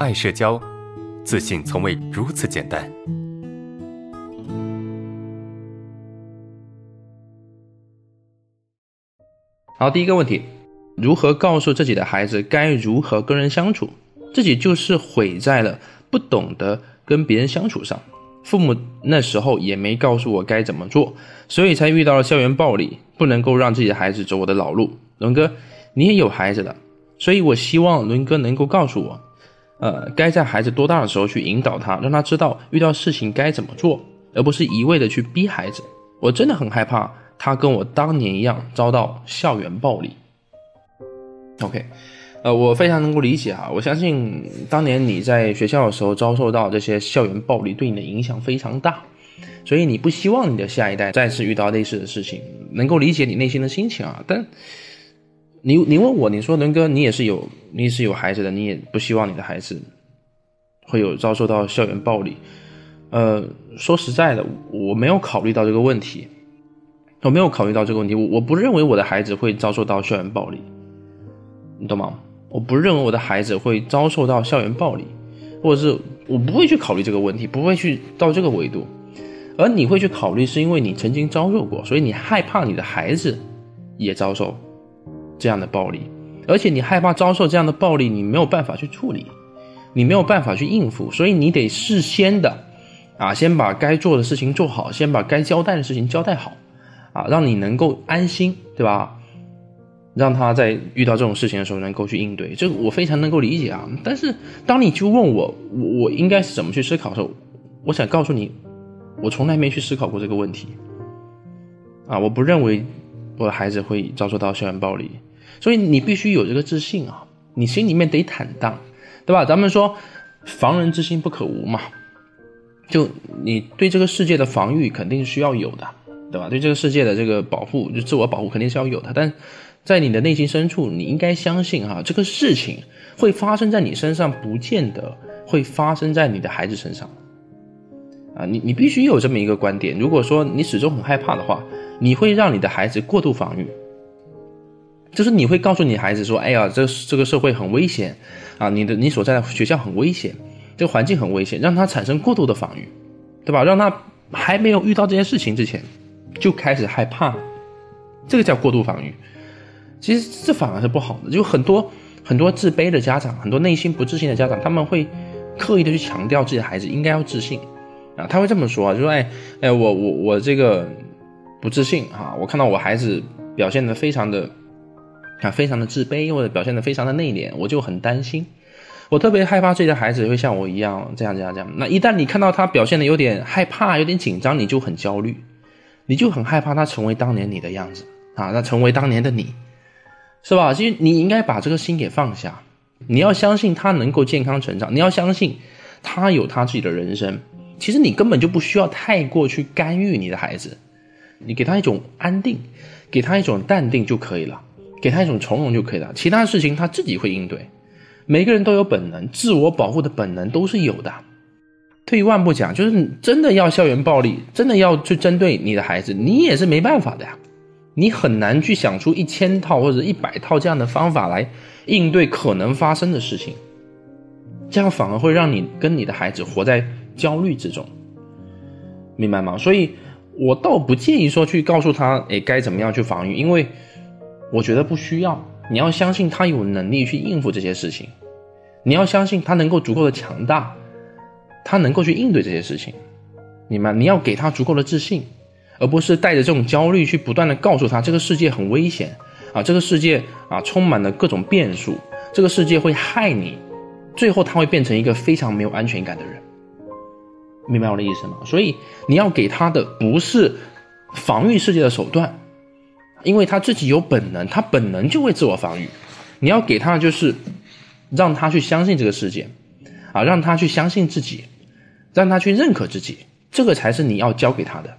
爱社交，自信从未如此简单。好，第一个问题，如何告诉自己的孩子该如何跟人相处？自己就是毁在了不懂得跟别人相处上。父母那时候也没告诉我该怎么做，所以才遇到了校园暴力，不能够让自己的孩子走我的老路。伦哥，你也有孩子了，所以我希望伦哥能够告诉我，呃，该在孩子多大的时候去引导他，让他知道遇到事情该怎么做，而不是一味的去逼孩子。我真的很害怕他跟我当年一样遭到校园暴力。OK。呃，我非常能够理解啊！我相信当年你在学校的时候遭受到这些校园暴力，对你的影响非常大，所以你不希望你的下一代再次遇到类似的事情，能够理解你内心的心情啊。但你你问我，你说伦哥，你也是有你是有孩子的，你也不希望你的孩子会有遭受到校园暴力。呃，说实在的，我没有考虑到这个问题，我没有考虑到这个问题，我我不认为我的孩子会遭受到校园暴力，你懂吗？我不认为我的孩子会遭受到校园暴力，或者是我不会去考虑这个问题，不会去到这个维度，而你会去考虑，是因为你曾经遭受过，所以你害怕你的孩子也遭受这样的暴力，而且你害怕遭受这样的暴力，你没有办法去处理，你没有办法去应付，所以你得事先的啊，先把该做的事情做好，先把该交代的事情交代好，啊，让你能够安心，对吧？让他在遇到这种事情的时候能够去应对，这个我非常能够理解啊。但是当你就问我，我我应该是怎么去思考的时候，我想告诉你，我从来没去思考过这个问题。啊，我不认为我的孩子会遭受到校园暴力，所以你必须有这个自信啊，你心里面得坦荡，对吧？咱们说防人之心不可无嘛，就你对这个世界的防御肯定需要有的，对吧？对这个世界的这个保护，就自我保护肯定是要有的，但。在你的内心深处，你应该相信哈，这个事情会发生在你身上，不见得会发生在你的孩子身上。啊，你你必须有这么一个观点。如果说你始终很害怕的话，你会让你的孩子过度防御，就是你会告诉你孩子说：“哎呀，这这个社会很危险啊，你的你所在的学校很危险，这个环境很危险，让他产生过度的防御，对吧？让他还没有遇到这件事情之前就开始害怕，这个叫过度防御。”其实这反而是不好的，就很多很多自卑的家长，很多内心不自信的家长，他们会刻意的去强调自己的孩子应该要自信，啊，他会这么说，就说哎哎，我我我这个不自信啊，我看到我孩子表现的非常的啊，非常的自卑，或者表现的非常的内敛，我就很担心，我特别害怕自己的孩子会像我一样这样这样这样。那一旦你看到他表现的有点害怕，有点紧张，你就很焦虑，你就很害怕他成为当年你的样子啊，那成为当年的你。是吧？其实你应该把这个心给放下，你要相信他能够健康成长，你要相信他有他自己的人生。其实你根本就不需要太过去干预你的孩子，你给他一种安定，给他一种淡定就可以了，给他一种从容就可以了。其他事情他自己会应对。每个人都有本能，自我保护的本能都是有的。退一万步讲，就是真的要校园暴力，真的要去针对你的孩子，你也是没办法的呀。你很难去想出一千套或者一百套这样的方法来应对可能发生的事情，这样反而会让你跟你的孩子活在焦虑之中，明白吗？所以我倒不建议说去告诉他，哎，该怎么样去防御，因为我觉得不需要。你要相信他有能力去应付这些事情，你要相信他能够足够的强大，他能够去应对这些事情，明白？你要给他足够的自信。而不是带着这种焦虑去不断的告诉他这个世界很危险啊，这个世界啊充满了各种变数，这个世界会害你，最后他会变成一个非常没有安全感的人，明白我的意思吗？所以你要给他的不是防御世界的手段，因为他自己有本能，他本能就会自我防御。你要给他的就是让他去相信这个世界，啊，让他去相信自己，让他去认可自己，这个才是你要教给他的。